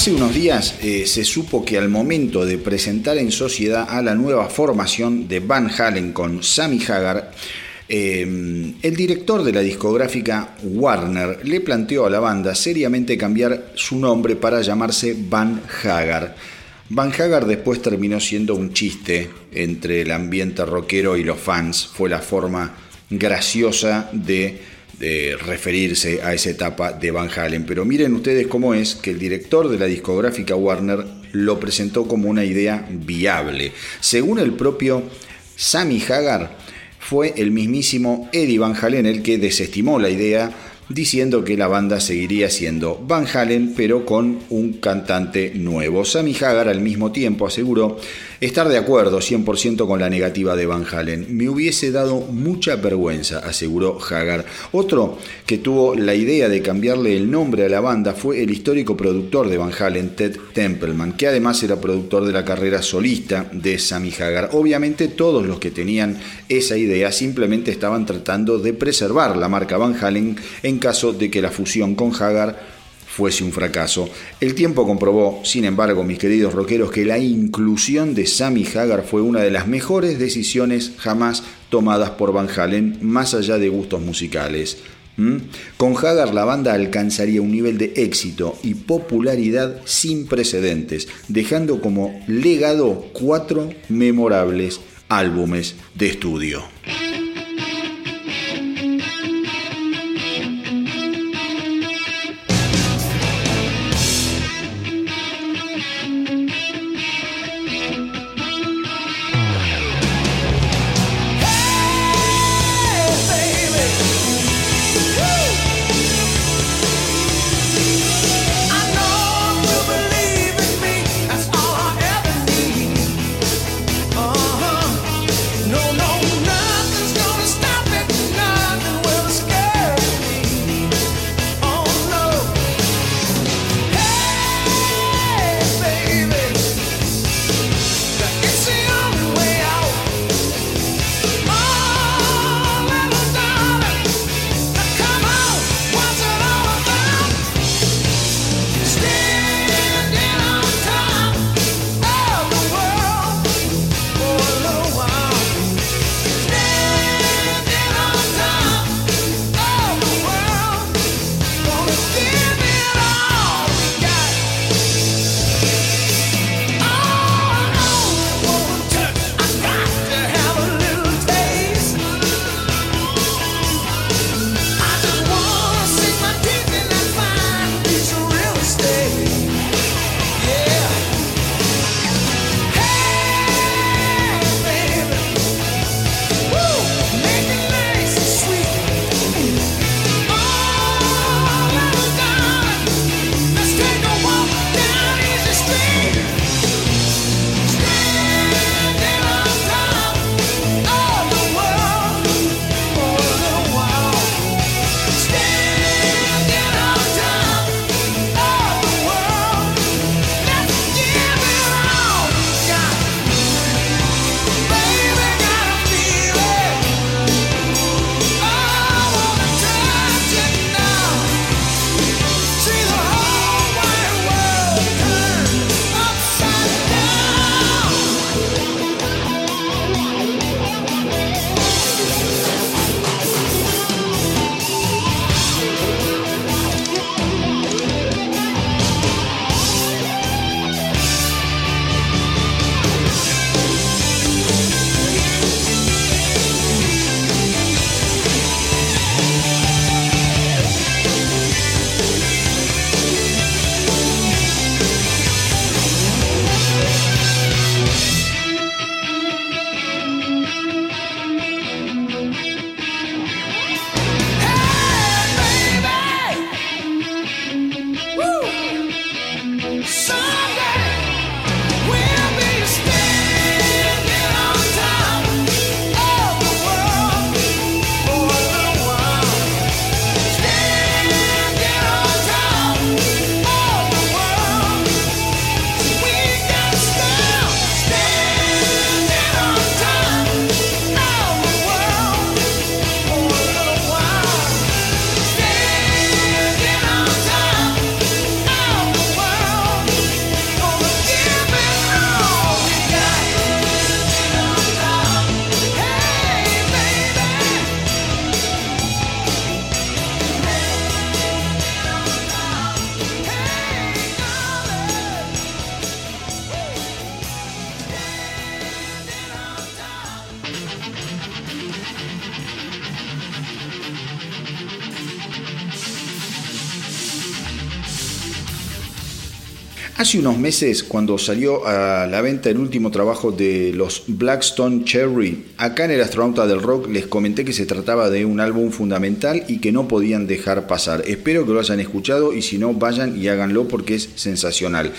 Hace unos días eh, se supo que al momento de presentar en sociedad a la nueva formación de Van Halen con Sammy Hagar, eh, el director de la discográfica Warner le planteó a la banda seriamente cambiar su nombre para llamarse Van Hagar. Van Hagar después terminó siendo un chiste entre el ambiente rockero y los fans. Fue la forma graciosa de de referirse a esa etapa de Van Halen. Pero miren ustedes cómo es que el director de la discográfica Warner lo presentó como una idea viable. Según el propio Sammy Hagar, fue el mismísimo Eddie Van Halen el que desestimó la idea diciendo que la banda seguiría siendo Van Halen pero con un cantante nuevo. Sammy Hagar al mismo tiempo aseguró Estar de acuerdo 100% con la negativa de Van Halen. Me hubiese dado mucha vergüenza, aseguró Hagar. Otro que tuvo la idea de cambiarle el nombre a la banda fue el histórico productor de Van Halen, Ted Templeman, que además era productor de la carrera solista de Sammy Hagar. Obviamente todos los que tenían esa idea simplemente estaban tratando de preservar la marca Van Halen en caso de que la fusión con Hagar fuese un fracaso. El tiempo comprobó, sin embargo, mis queridos rockeros, que la inclusión de Sammy Hagar fue una de las mejores decisiones jamás tomadas por Van Halen, más allá de gustos musicales. ¿Mm? Con Hagar la banda alcanzaría un nivel de éxito y popularidad sin precedentes, dejando como legado cuatro memorables álbumes de estudio. Hace unos meses, cuando salió a la venta el último trabajo de los Blackstone Cherry, acá en el Astronauta del Rock les comenté que se trataba de un álbum fundamental y que no podían dejar pasar. Espero que lo hayan escuchado y si no, vayan y háganlo porque es sensacional.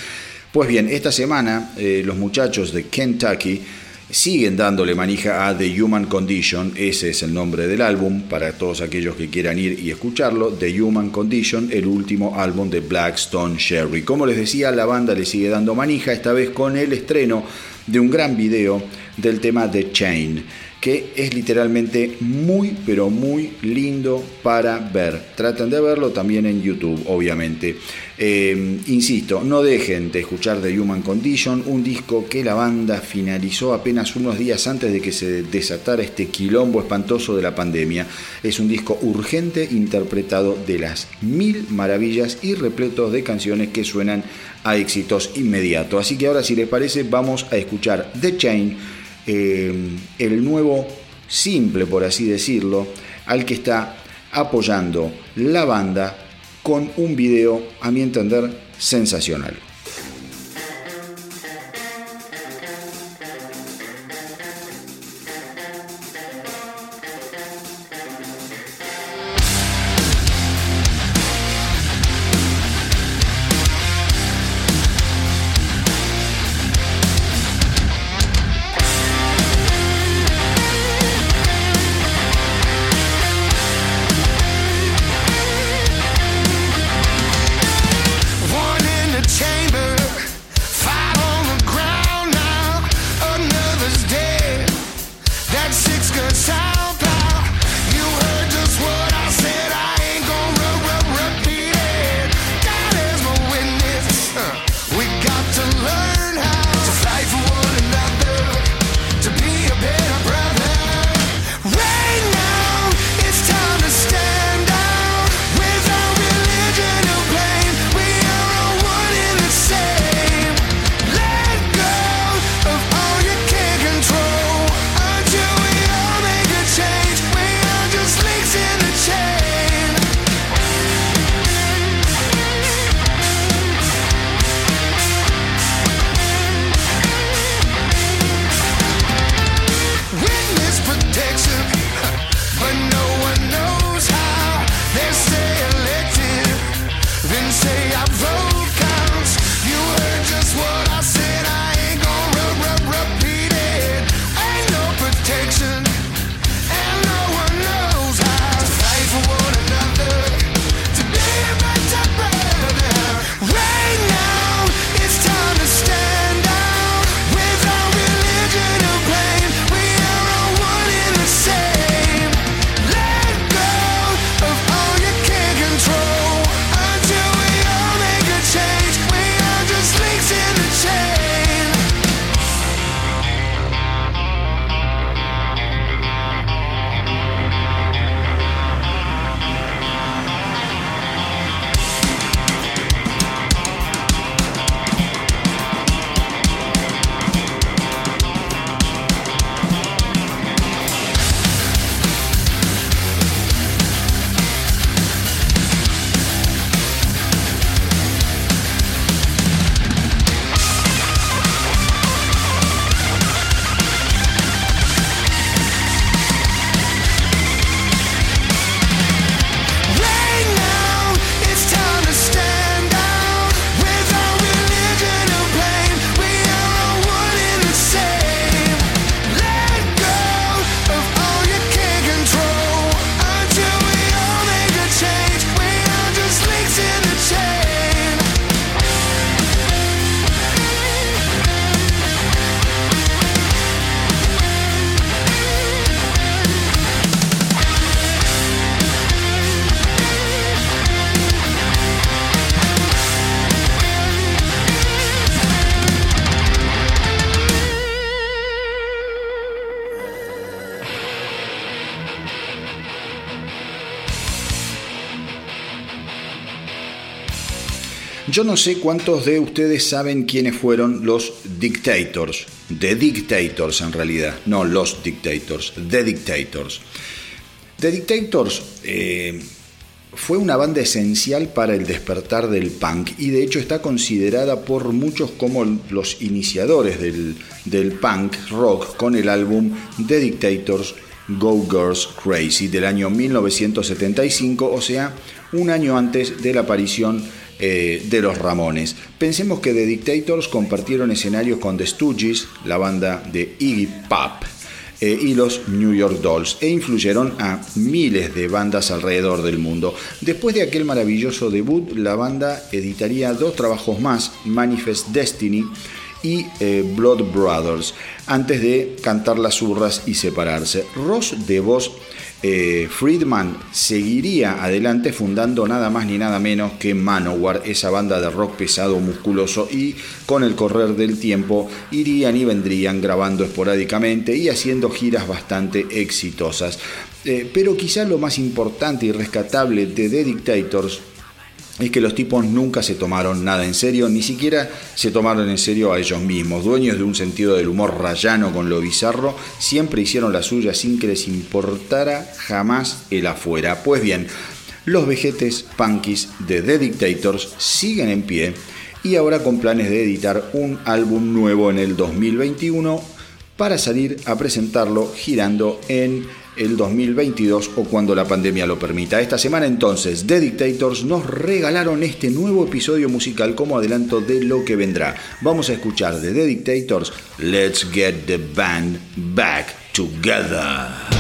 Pues bien, esta semana eh, los muchachos de Kentucky siguen dándole manija a The Human Condition, ese es el nombre del álbum, para todos aquellos que quieran ir y escucharlo, The Human Condition, el último álbum de Blackstone Sherry. Como les decía, la banda le sigue dando manija, esta vez con el estreno de un gran video del tema The Chain que es literalmente muy, pero muy lindo para ver. Traten de verlo también en YouTube, obviamente. Eh, insisto, no dejen de escuchar The Human Condition, un disco que la banda finalizó apenas unos días antes de que se desatara este quilombo espantoso de la pandemia. Es un disco urgente interpretado de las mil maravillas y repleto de canciones que suenan a éxitos inmediatos. Así que ahora, si les parece, vamos a escuchar The Chain eh, el nuevo simple, por así decirlo, al que está apoyando la banda con un video, a mi entender, sensacional. Yo no sé cuántos de ustedes saben quiénes fueron los dictators, The Dictators en realidad, no los dictators, The Dictators. The Dictators, eh, fue una banda esencial para el despertar del punk y de hecho está considerada por muchos como los iniciadores del, del punk rock con el álbum The Dictators Go Girls Crazy del año 1975, o sea, un año antes de la aparición eh, de los Ramones. Pensemos que The Dictators compartieron escenarios con The Stooges, la banda de Iggy Pop, eh, y los New York Dolls e influyeron a miles de bandas alrededor del mundo. Después de aquel maravilloso debut, la banda editaría dos trabajos más, Manifest Destiny y eh, Blood Brothers, antes de cantar las urras y separarse. Ross de voz eh, Friedman seguiría adelante fundando nada más ni nada menos que Manowar, esa banda de rock pesado, musculoso y con el correr del tiempo irían y vendrían grabando esporádicamente y haciendo giras bastante exitosas. Eh, pero quizá lo más importante y rescatable de The Dictators es que los tipos nunca se tomaron nada en serio, ni siquiera se tomaron en serio a ellos mismos. Dueños de un sentido del humor rayano con lo bizarro, siempre hicieron la suya sin que les importara jamás el afuera. Pues bien, los vejetes punkis de The Dictators siguen en pie y ahora con planes de editar un álbum nuevo en el 2021 para salir a presentarlo girando en el 2022 o cuando la pandemia lo permita. Esta semana entonces The Dictators nos regalaron este nuevo episodio musical como adelanto de lo que vendrá. Vamos a escuchar de The Dictators Let's Get the Band Back Together.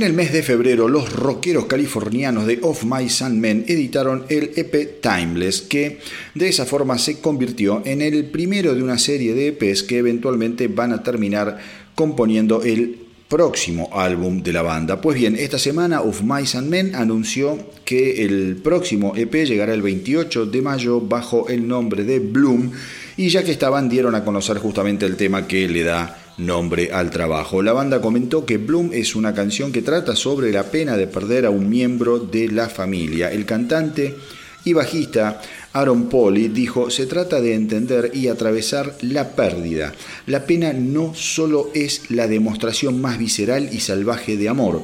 En el mes de febrero, los rockeros californianos de Of My Sun Men editaron el EP Timeless, que de esa forma se convirtió en el primero de una serie de EPs que eventualmente van a terminar componiendo el próximo álbum de la banda. Pues bien, esta semana Of My Sun Men anunció que el próximo EP llegará el 28 de mayo bajo el nombre de Bloom y ya que estaban dieron a conocer justamente el tema que le da nombre al trabajo. La banda comentó que Bloom es una canción que trata sobre la pena de perder a un miembro de la familia. El cantante y bajista Aaron Pauli dijo, se trata de entender y atravesar la pérdida. La pena no solo es la demostración más visceral y salvaje de amor,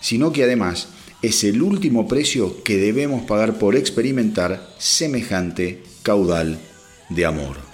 sino que además es el último precio que debemos pagar por experimentar semejante caudal de amor.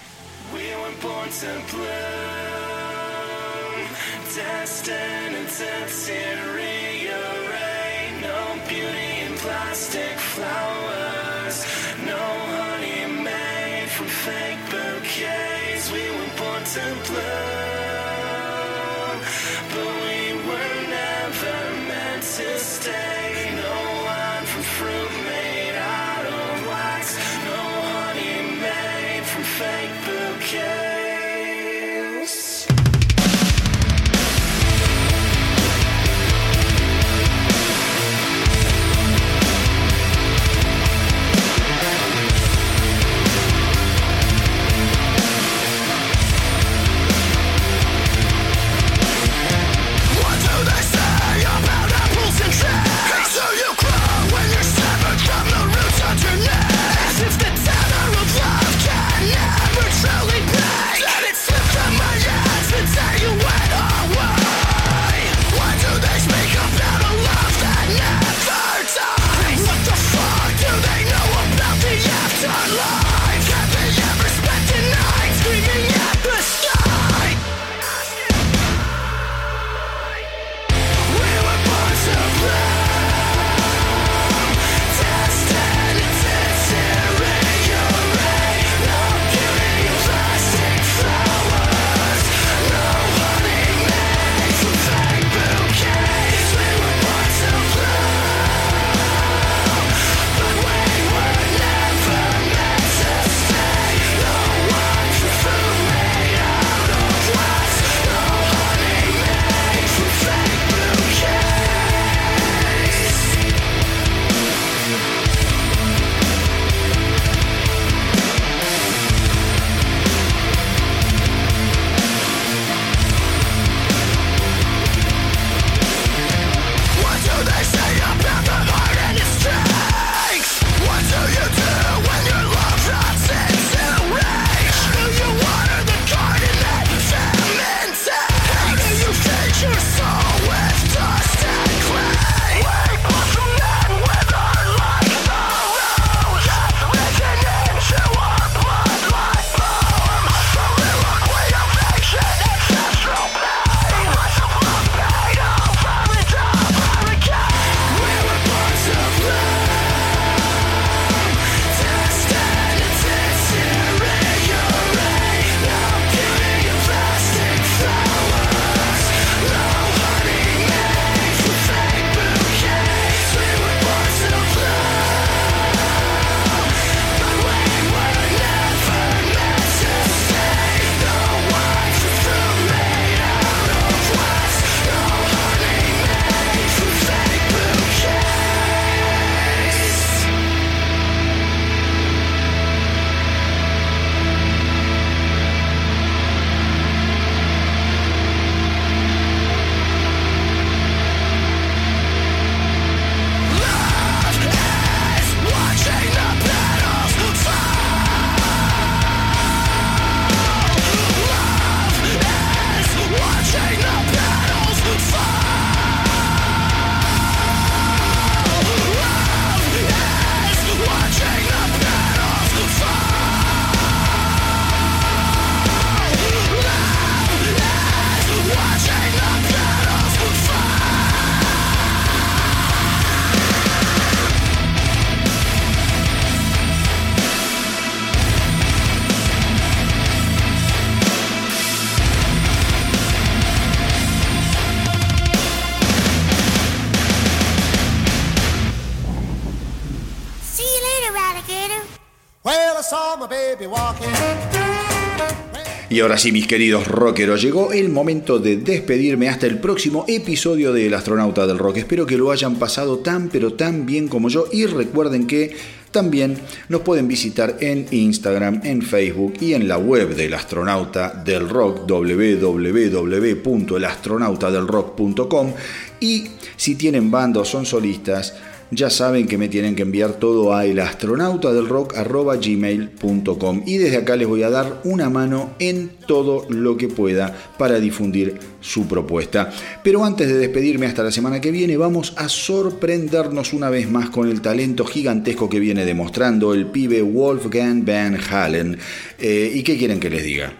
Ahora sí, mis queridos rockeros, llegó el momento de despedirme hasta el próximo episodio de El Astronauta del Rock. Espero que lo hayan pasado tan pero tan bien como yo y recuerden que también nos pueden visitar en Instagram, en Facebook y en la web del Astronauta del Rock www.elastronautadelrock.com y si tienen banda o son solistas, ya saben que me tienen que enviar todo a elastronautadelrock.gmail.com y desde acá les voy a dar una mano en todo lo que pueda para difundir su propuesta. Pero antes de despedirme hasta la semana que viene, vamos a sorprendernos una vez más con el talento gigantesco que viene demostrando el pibe Wolfgang Van Halen. Eh, ¿Y qué quieren que les diga?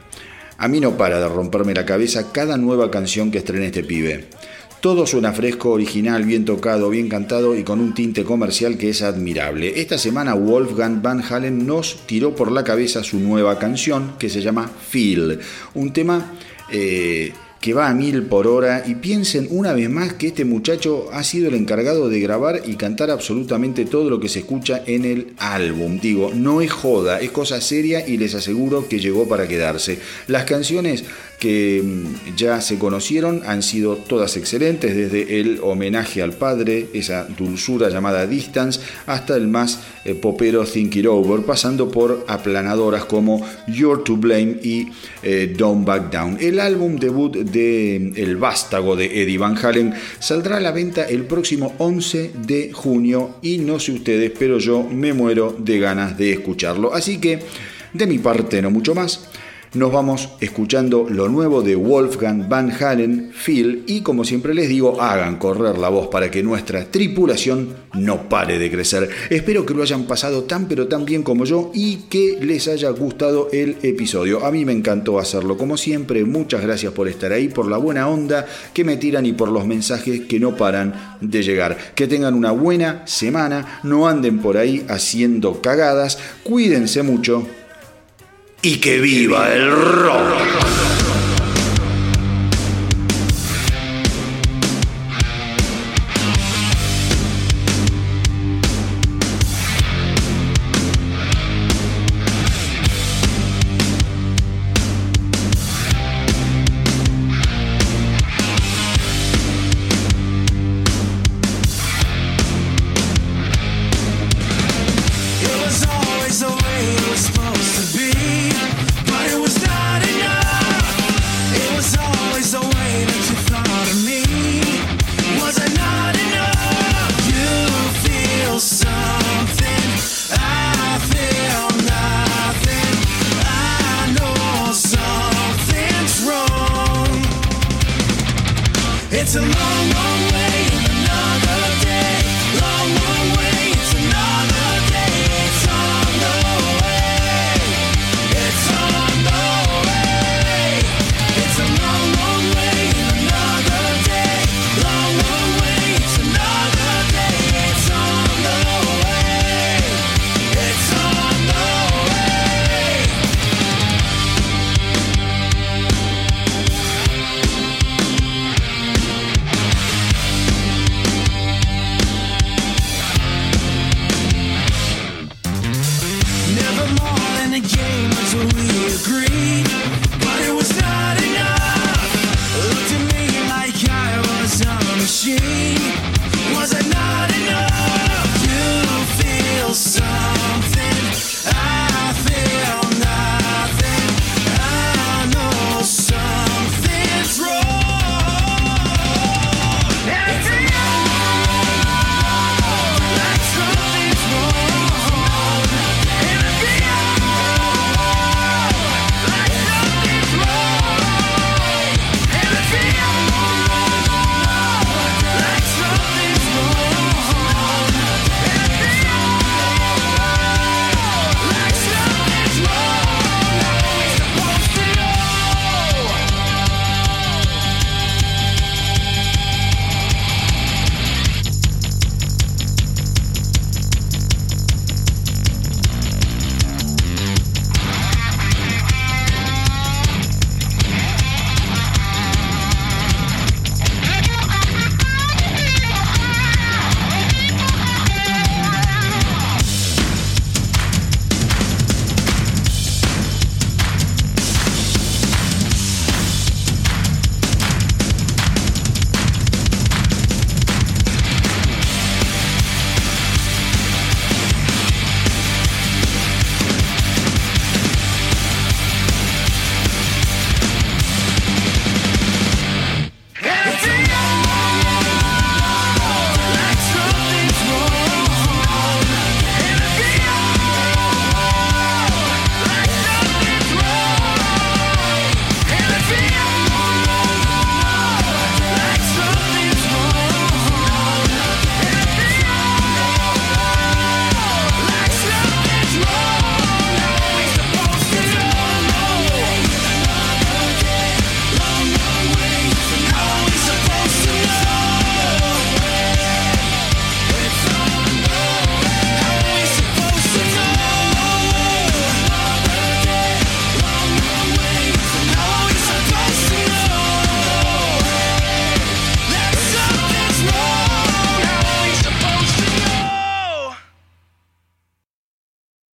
A mí no para de romperme la cabeza cada nueva canción que estrene este pibe. Todo suena fresco, original, bien tocado, bien cantado y con un tinte comercial que es admirable. Esta semana Wolfgang Van Halen nos tiró por la cabeza su nueva canción que se llama Feel, un tema eh, que va a mil por hora y piensen una vez más que este muchacho ha sido el encargado de grabar y cantar absolutamente todo lo que se escucha en el álbum. Digo, no es joda, es cosa seria y les aseguro que llegó para quedarse. Las canciones que mm, ya se conocieron han sido todas excelentes, desde el homenaje al padre, esa dulzura llamada Distance, hasta el más eh, popero Think It Over, pasando por aplanadoras como You're to Blame y eh, Don't Back Down. El álbum debut de El Vástago de Eddie Van Halen saldrá a la venta el próximo 11 de junio y no sé ustedes, pero yo me muero de ganas de escucharlo. Así que, de mi parte, no mucho más nos vamos escuchando lo nuevo de Wolfgang Van Halen, Phil, y como siempre les digo, hagan correr la voz para que nuestra tripulación no pare de crecer. Espero que lo hayan pasado tan pero tan bien como yo y que les haya gustado el episodio. A mí me encantó hacerlo, como siempre, muchas gracias por estar ahí, por la buena onda que me tiran y por los mensajes que no paran de llegar. Que tengan una buena semana, no anden por ahí haciendo cagadas, cuídense mucho y que viva el rock.